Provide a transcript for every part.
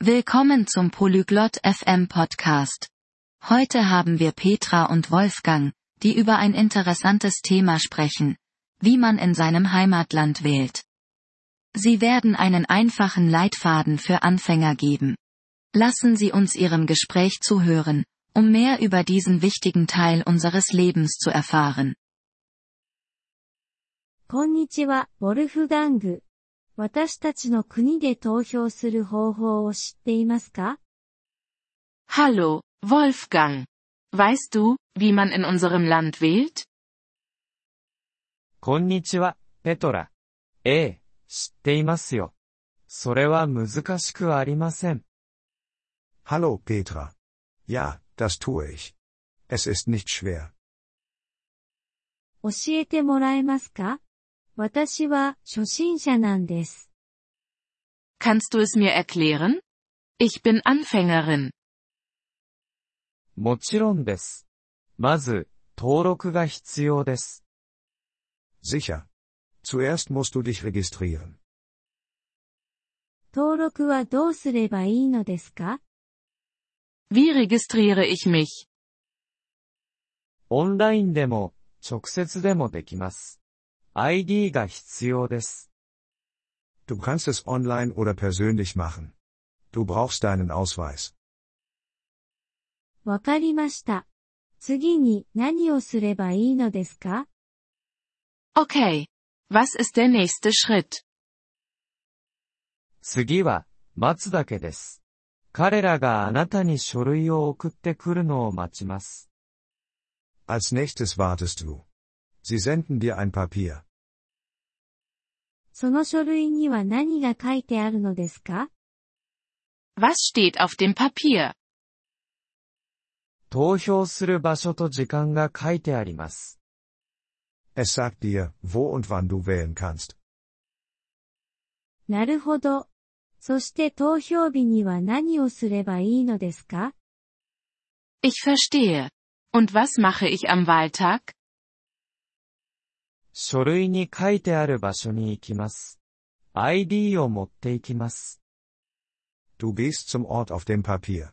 Willkommen zum Polyglot FM Podcast. Heute haben wir Petra und Wolfgang, die über ein interessantes Thema sprechen, wie man in seinem Heimatland wählt. Sie werden einen einfachen Leitfaden für Anfänger geben. Lassen Sie uns Ihrem Gespräch zuhören, um mehr über diesen wichtigen Teil unseres Lebens zu erfahren. こんにちは、ウォルフガング。 私たちの国で投票する方法を知っていますか Hallo, Wolfgang. Weißt du, wie man in unserem Land wählt? こんにちは、ペトラ。ええ、知っていますよ。それは難しくありません。Hallo Petra. Ja, das tue ich. Es ist nicht schwer. 教えてもらえますか私は初心者なんです。Kannst du es mir erklären? Ich bin Anfängerin. もちろんです。まず、登録が必要です。Sicher. Zuerst musst du dich registrieren. 登録はどうすればいいのですか Wie registriere ich mich? オンラインでも、直接でもできます。ID が必要です。 Du kannst es online oder persönlich machen. Du brauchst deinen Ausweis. わかりました。次に何をすればいいのですか Okay. Was ist der nächste Schritt? 次は、待つだけです。彼らがあなたに書類を送ってくるのを待ちます。 Als nächstes wartest du. Sie senden dir ein Papier. その書類には何が書いてあるのですか Was steht auf dem Papier? 投票する場所と時間が書いてあります。Es sagt dir, wo und wann du wählen kannst. なるほど。そして投票日には何をすればいいのですか Ich verstehe. Und was mache ich am Wahltag? 書類に書いてある場所に行きます。ID を持って行きます。Du gehst zum Ort auf dem Papier.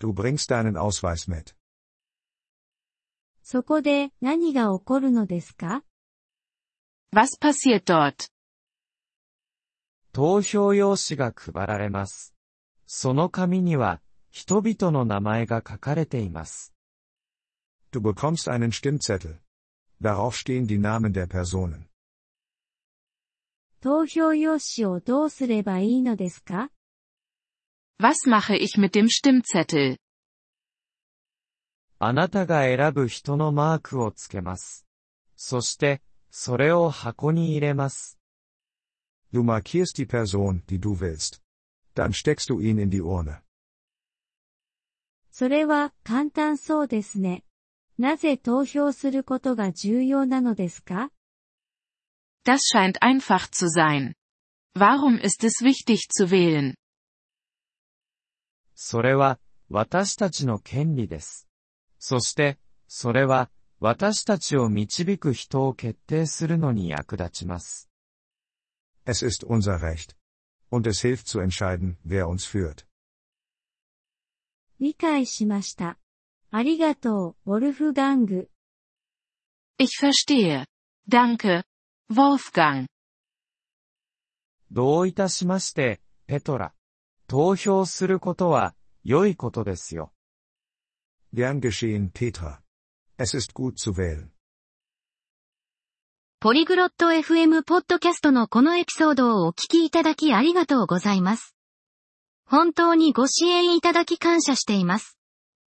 Du bringst deinen Ausweis mit. そこで何が起こるのですか Was passiert dort? 投票用紙が配られます。その紙には、人々の名前が書かれています。Du bekommst einen Stimmzettel. Darauf stehen die Namen der Personen. 投票用紙をどうすればいいのですか Was mache ich mit dem Stimmzettel? あなたが選ぶ人のマークをつけます。そして、それを箱に入れます。 Du markierst die Person, die du willst. Dann steckst du ihn in die Urne. それは簡単そうですね。 なぜ投票することが重要なのですか Das scheint einfach zu sein. Warum ist es wichtig zu wählen? それは、私たちの権利です。そして、それは、私たちを導く人を決定するのに役立ちます。Es ist unser Recht. Und es hilft zu entscheiden, wer uns führt. 理解しました。ありがとう、ウォルフガング。Ich verstehe. Danke. Wolfgang. どういたしまして、ペトラ。投票することは、良いことですよ。Gern geschehen, Petra. Es ist gut zu wählen. ポリグロット FM ポッドキャストのこのエピソードをお聞きいただきありがとうございます。本当にご支援いただき感謝しています。